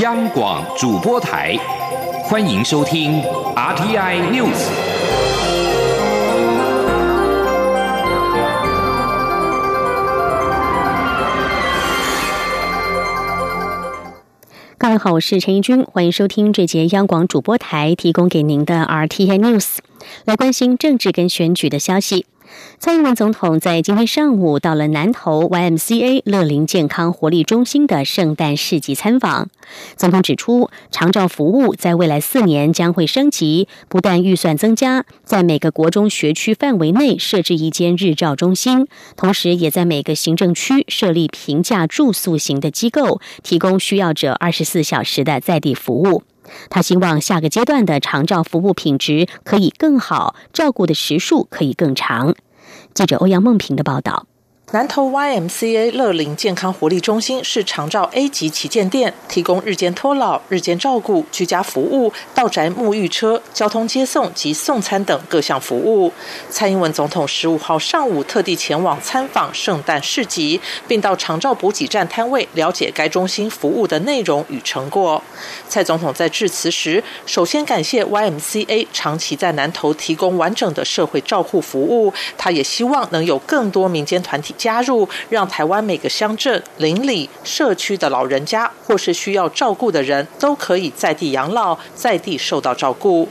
央广主播台，欢迎收听 RTI News。各位好，我是陈怡君，欢迎收听这节央广主播台提供给您的 RTI News，来关心政治跟选举的消息。蔡英文总统在今天上午到了南投 YMCA 乐龄健康活力中心的圣诞市集参访。总统指出，长照服务在未来四年将会升级，不但预算增加，在每个国中学区范围内设置一间日照中心，同时也在每个行政区设立平价住宿型的机构，提供需要者二十四小时的在地服务。他希望下个阶段的长照服务品质可以更好，照顾的时数可以更长。记者欧阳梦平的报道。南投 YMCA 乐龄健康活力中心是长照 A 级旗舰店，提供日间托老、日间照顾、居家服务、到宅沐浴车、交通接送及送餐等各项服务。蔡英文总统十五号上午特地前往参访圣诞市集，并到长照补给站摊位了解该中心服务的内容与成果。蔡总统在致辞时，首先感谢 YMCA 长期在南投提供完整的社会照护服务，他也希望能有更多民间团体。加入，让台湾每个乡镇、邻里、社区的老人家或是需要照顾的人都可以在地养老，在地受到照顾。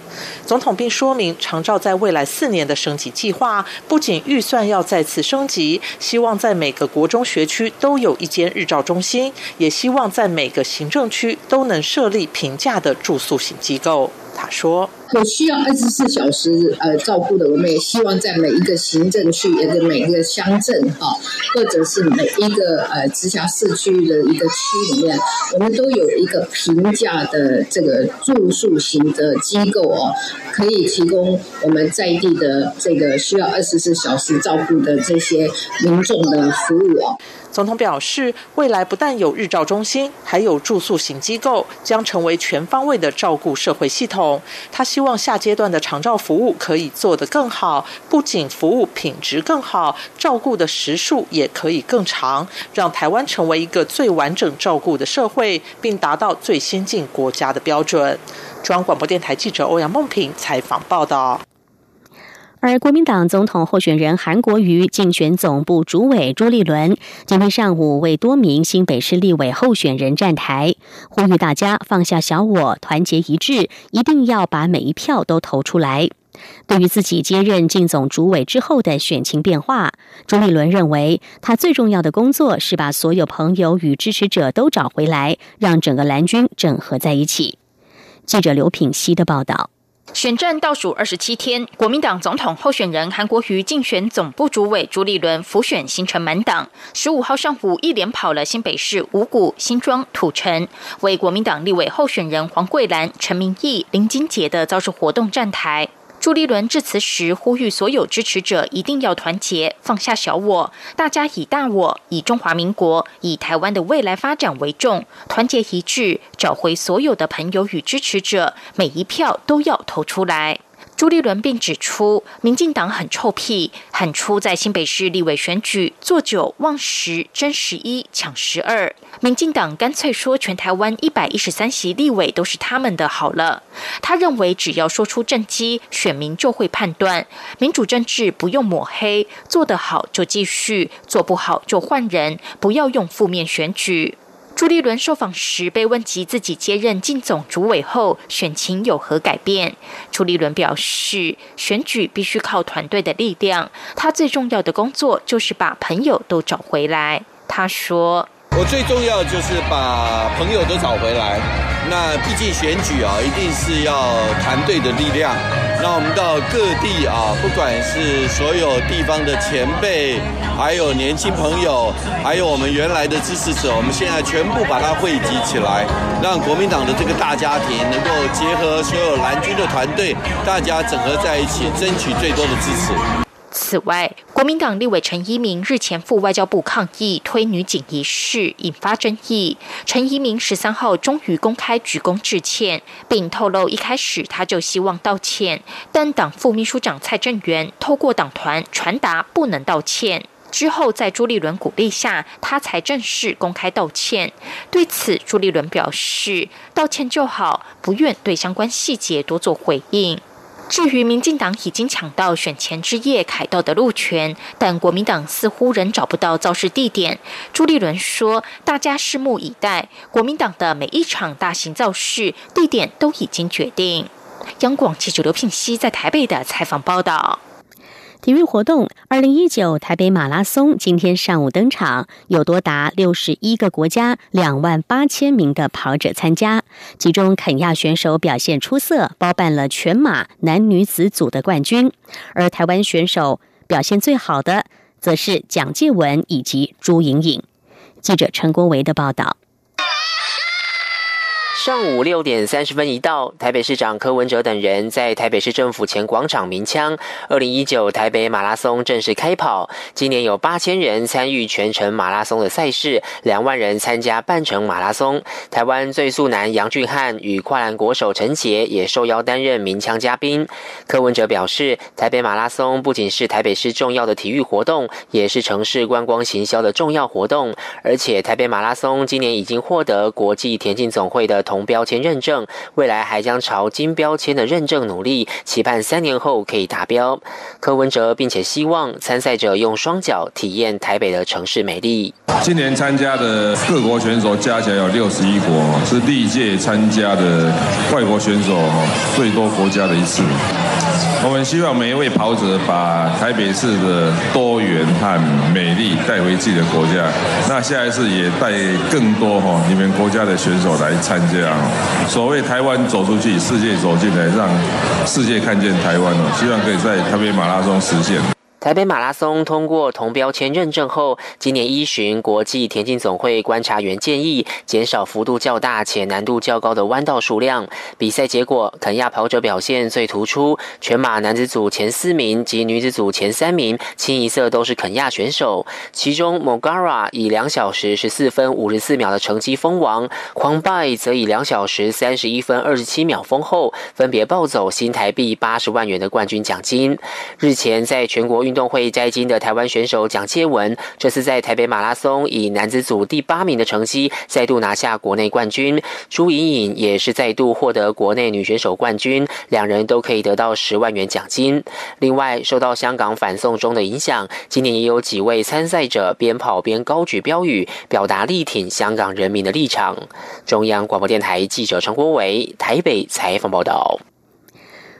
总统并说明，长照在未来四年的升级计划，不仅预算要再次升级，希望在每个国中学区都有一间日照中心，也希望在每个行政区都能设立平价的住宿型机构。他说：“有需要二十四小时呃照顾的，我们也希望在每一个行政区，也是每一个乡镇哈，或者是每一个呃直辖市区的一个区里面，我们都有一个平价的这个住宿型的机构哦，可以提供我们在地的这个需要二十四小时照顾的这些民众的服务哦。”总统表示，未来不但有日照中心，还有住宿型机构，将成为全方位的照顾社会系统。他希希望下阶段的长照服务可以做得更好，不仅服务品质更好，照顾的时数也可以更长，让台湾成为一个最完整照顾的社会，并达到最先进国家的标准。中央广播电台记者欧阳梦平采访报道。而国民党总统候选人韩国瑜竞选总部主委朱立伦今天上午为多名新北市立委候选人站台，呼吁大家放下小我，团结一致，一定要把每一票都投出来。对于自己接任竞总主委之后的选情变化，朱立伦认为，他最重要的工作是把所有朋友与支持者都找回来，让整个蓝军整合在一起。记者刘品熙的报道。选战倒数二十七天，国民党总统候选人韩国瑜竞选总部主委朱立伦辅选行程满档。十五号上午一连跑了新北市五股、新庄、土城，为国民党立委候选人黄桂兰、陈明义、林金杰的造势活动站台。朱立伦致辞时呼吁所有支持者一定要团结，放下小我，大家以大我、以中华民国、以台湾的未来发展为重，团结一致，找回所有的朋友与支持者，每一票都要投出来。朱立伦并指出，民进党很臭屁，喊出在新北市立委选举做九忘十争十一抢十二，民进党干脆说全台湾一百一十三席立委都是他们的好了。他认为只要说出政绩，选民就会判断。民主政治不用抹黑，做得好就继续，做不好就换人，不要用负面选举。朱立伦受访时被问及自己接任进总主委后选情有何改变，朱立伦表示，选举必须靠团队的力量，他最重要的工作就是把朋友都找回来。他说：“我最重要就是把朋友都找回来。那毕竟选举啊，一定是要团队的力量。”让我们到各地啊，不管是所有地方的前辈，还有年轻朋友，还有我们原来的支持者，我们现在全部把它汇集起来，让国民党的这个大家庭能够结合所有蓝军的团队，大家整合在一起，争取最多的支持。此外，国民党立委陈一鸣日前赴外交部抗议推女警一事，引发争议。陈一鸣十三号终于公开鞠躬致歉，并透露一开始他就希望道歉，但党副秘书长蔡正元透过党团传达不能道歉。之后，在朱立伦鼓励下，他才正式公开道歉。对此，朱立伦表示，道歉就好，不愿对相关细节多做回应。至于民进党已经抢到选前之夜凯道的路权，但国民党似乎仍找不到造势地点。朱立伦说：“大家拭目以待，国民党的每一场大型造势地点都已经决定。”央广记者刘聘熙在台北的采访报道。体育活动，二零一九台北马拉松今天上午登场，有多达六十一个国家两万八千名的跑者参加，其中肯亚选手表现出色，包办了全马男女子组的冠军，而台湾选手表现最好的则是蒋介文以及朱莹莹。记者陈国维的报道。上午六点三十分一到，台北市长柯文哲等人在台北市政府前广场鸣枪。二零一九台北马拉松正式开跑，今年有八千人参与全程马拉松的赛事，两万人参加半程马拉松。台湾最速男杨俊汉与跨栏国手陈杰也受邀担任鸣枪嘉宾。柯文哲表示，台北马拉松不仅是台北市重要的体育活动，也是城市观光行销的重要活动。而且，台北马拉松今年已经获得国际田径总会的同。标签认证，未来还将朝金标签的认证努力，期盼三年后可以达标。柯文哲并且希望参赛者用双脚体验台北的城市美丽。今年参加的各国选手加起来有六十一国，是历届参加的外国选手最多国家的一次。我们希望每一位跑者把台北市的多元和美丽带回自己的国家。那下一次也带更多哈你们国家的选手来参加。所谓台湾走出去，世界走进来，让世界看见台湾哦。希望可以在台北马拉松实现。台北马拉松通过同标签认证后，今年依循国际田径总会观察员建议，减少幅度较大且难度较高的弯道数量。比赛结果，肯亚跑者表现最突出，全马男子组前四名及女子组前三名清一色都是肯亚选手。其中，Mogara 以两小时十四分五十四秒的成绩封王，狂拜则以两小时三十一分二十七秒封后，分别抱走新台币八十万元的冠军奖金。日前，在全国运运动会摘金的台湾选手蒋介文，这次在台北马拉松以男子组第八名的成绩再度拿下国内冠军。朱颖颖也是再度获得国内女选手冠军，两人都可以得到十万元奖金。另外，受到香港反送中的影响，今年也有几位参赛者边跑边高举标语，表达力挺香港人民的立场。中央广播电台记者陈国伟台北采访报道。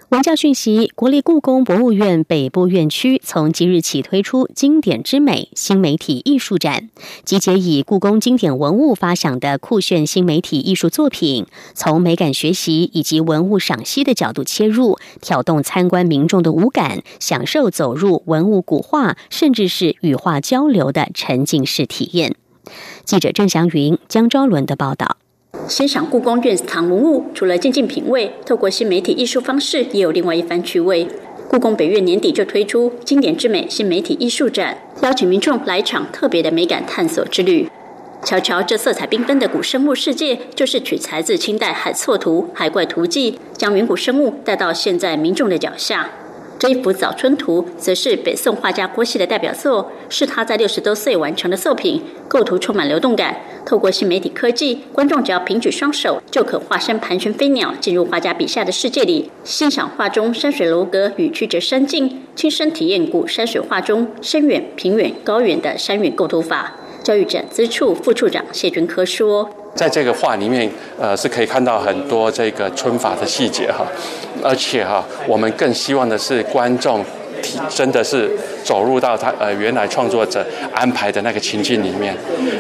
文教讯息：国立故宫博物院北部院区从即日起推出“经典之美”新媒体艺术展，集结以故宫经典文物发想的酷炫新媒体艺术作品，从美感学习以及文物赏析的角度切入，挑动参观民众的五感，享受走入文物古画甚至是羽化交流的沉浸式体验。记者郑祥云、江昭伦的报道。欣赏故宫院藏文物，除了静静品味，透过新媒体艺术方式，也有另外一番趣味。故宫北院年底就推出“经典之美”新媒体艺术展，邀请民众来一场特别的美感探索之旅。瞧瞧这色彩缤纷的古生物世界，就是取材自清代《海错图》《海怪图记》，将远古生物带到现在民众的脚下。这一幅《早春图》则是北宋画家郭熙的代表作，是他在六十多岁完成的作品，构图充满流动感。透过新媒体科技，观众只要平举双手，就可化身盘旋飞鸟，进入画家笔下的世界里，欣赏画中山水楼阁与曲折山境，亲身体验古山水画中深远、平远、高远的山远构图法。教育展资处副处长谢君科说。在这个画里面，呃，是可以看到很多这个春法的细节哈，而且哈，我们更希望的是观众，真的是走入到他呃原来创作者安排的那个情境里面，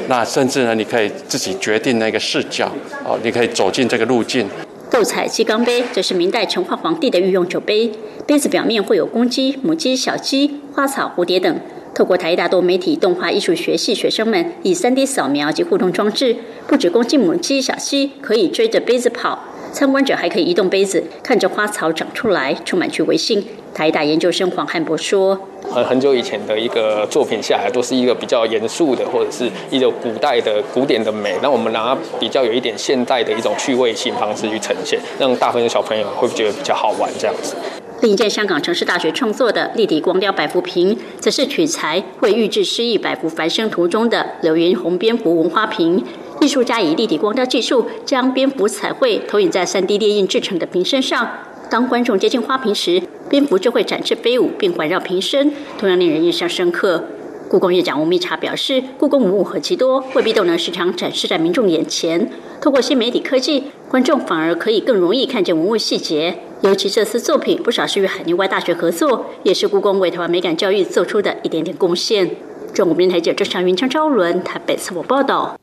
那甚至呢，你可以自己决定那个视角，哦，你可以走进这个路径。斗彩鸡缸杯，这是明代成化皇帝的御用酒杯，杯子表面会有公鸡、母鸡、小鸡、花草、蝴蝶等。透过台大多媒体动画艺术学系学生们以 3D 扫描及互动装置，不止公鸡、母鸡、小鸡可以追着杯子跑，参观者还可以移动杯子，看着花草长出来，充满趣味性。台大研究生黄汉博说：“很很久以前的一个作品下来，都是一个比较严肃的，或者是一种古代的古典的美。那我们拿比较有一点现代的一种趣味性方式去呈现，让大部分小朋友会觉得比较好玩这样子。”另一件香港城市大学创作的立体光雕百幅瓶，则是取材为预制诗意百幅繁生图中的柳云红蝙蝠纹花瓶。艺术家以立体光雕技术，将蝙蝠彩绘投影在 3D 列印制成的瓶身上。当观众接近花瓶时，蝙蝠就会展翅飞舞，并环绕瓶身，同样令人印象深刻。故宫院长吴密察表示，故宫文物何其多，未必都能时常展示在民众眼前。透过新媒体科技，观众反而可以更容易看见文物细节。尤其这次作品不少是与海内外大学合作，也是故宫为台湾美感教育做出的一点点贡献。中国电台记者郑祥云、张昭伦台北次我报道。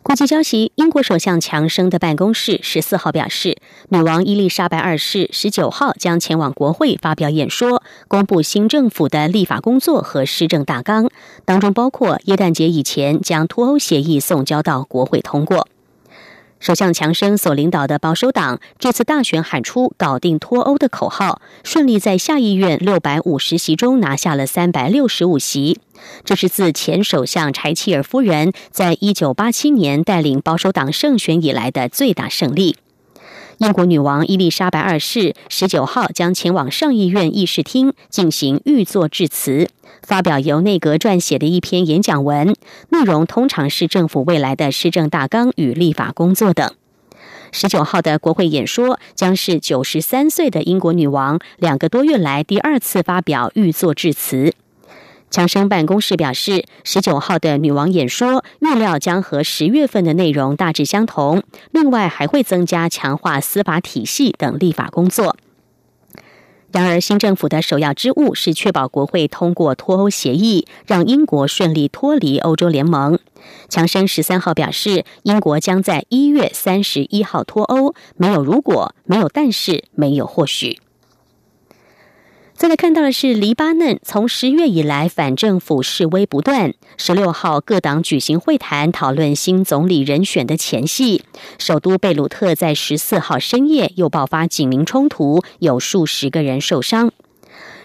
国际消息：英国首相强生的办公室十四号表示，女王伊丽莎白二世十九号将前往国会发表演说，公布新政府的立法工作和施政大纲，当中包括耶诞节以前将脱欧协议送交到国会通过。首相强生所领导的保守党这次大选喊出“搞定脱欧”的口号，顺利在下议院六百五十席中拿下了三百六十五席。这是自前首相柴契尔夫人在一九八七年带领保守党胜选以来的最大胜利。英国女王伊丽莎白二世十九号将前往上议院议事厅进行御座致辞，发表由内阁撰写的一篇演讲文，内容通常是政府未来的施政大纲与立法工作等。十九号的国会演说将是九十三岁的英国女王两个多月来第二次发表御座致辞。强生办公室表示，十九号的女王演说预料将和十月份的内容大致相同，另外还会增加强化司法体系等立法工作。然而，新政府的首要之务是确保国会通过脱欧协议，让英国顺利脱离欧洲联盟。强生十三号表示，英国将在一月三十一号脱欧，没有如果，没有但是，没有或许。再来看到的是，黎巴嫩从十月以来反政府示威不断。十六号各党举行会谈，讨论新总理人选的前夕。首都贝鲁特在十四号深夜又爆发警民冲突，有数十个人受伤。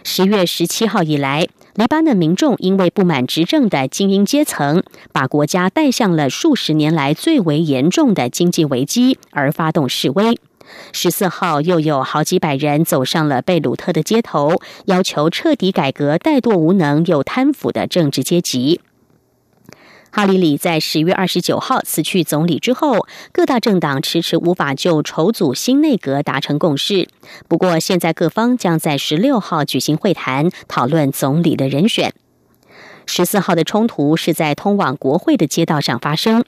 十月十七号以来，黎巴嫩民众因为不满执政的精英阶层，把国家带向了数十年来最为严重的经济危机，而发动示威。十四号，又有好几百人走上了贝鲁特的街头，要求彻底改革怠惰无能又贪腐的政治阶级。哈里里在十月二十九号辞去总理之后，各大政党迟迟无法就筹组新内阁达成共识。不过，现在各方将在十六号举行会谈，讨论总理的人选。十四号的冲突是在通往国会的街道上发生。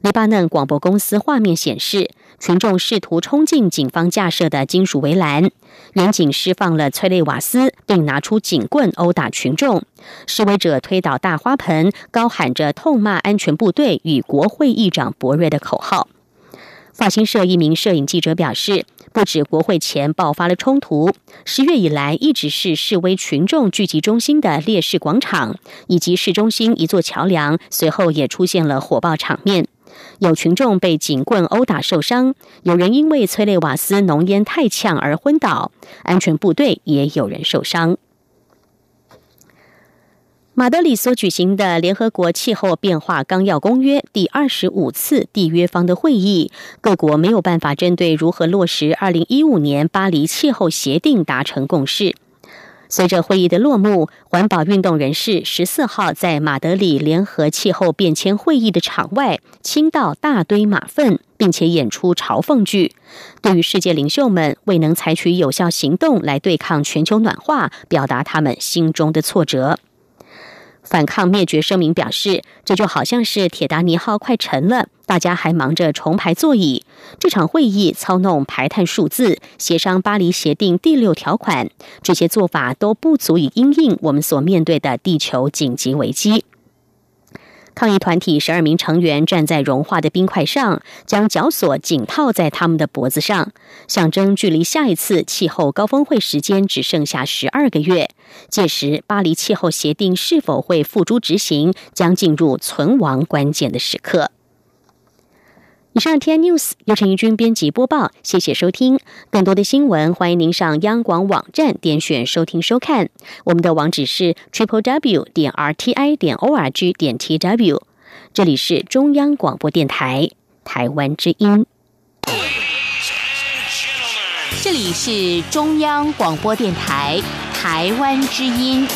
黎巴嫩广播公司画面显示。群众试图冲进警方架设的金属围栏，民警释放了催泪瓦斯，并拿出警棍殴打群众。示威者推倒大花盆，高喊着痛骂安全部队与国会议长博瑞的口号。法新社一名摄影记者表示，不止国会前爆发了冲突，十月以来一直是示威群众聚集中心的烈士广场以及市中心一座桥梁，随后也出现了火爆场面。有群众被警棍殴打受伤，有人因为催泪瓦斯浓烟太呛而昏倒，安全部队也有人受伤。马德里所举行的联合国气候变化纲要公约第二十五次缔约方的会议，各国没有办法针对如何落实二零一五年巴黎气候协定达成共识。随着会议的落幕，环保运动人士十四号在马德里联合气候变迁会议的场外倾倒大堆马粪，并且演出嘲讽剧，对于世界领袖们未能采取有效行动来对抗全球暖化，表达他们心中的挫折。反抗灭绝声明表示，这就好像是铁达尼号快沉了，大家还忙着重排座椅。这场会议操弄排碳数字，协商巴黎协定第六条款，这些做法都不足以应应我们所面对的地球紧急危机。抗议团体十二名成员站在融化的冰块上，将绞索紧套在他们的脖子上，象征距离下一次气候高峰会时间只剩下十二个月。届时，巴黎气候协定是否会付诸执行，将进入存亡关键的时刻。以上 T News 由陈怡君编辑播报，谢谢收听。更多的新闻，欢迎您上央广网站点选收听收看。我们的网址是 triple w 点 r t i 点 o r g 点 t w。这里是中央广播电台台湾之音。这里是中央广播电台台湾之音。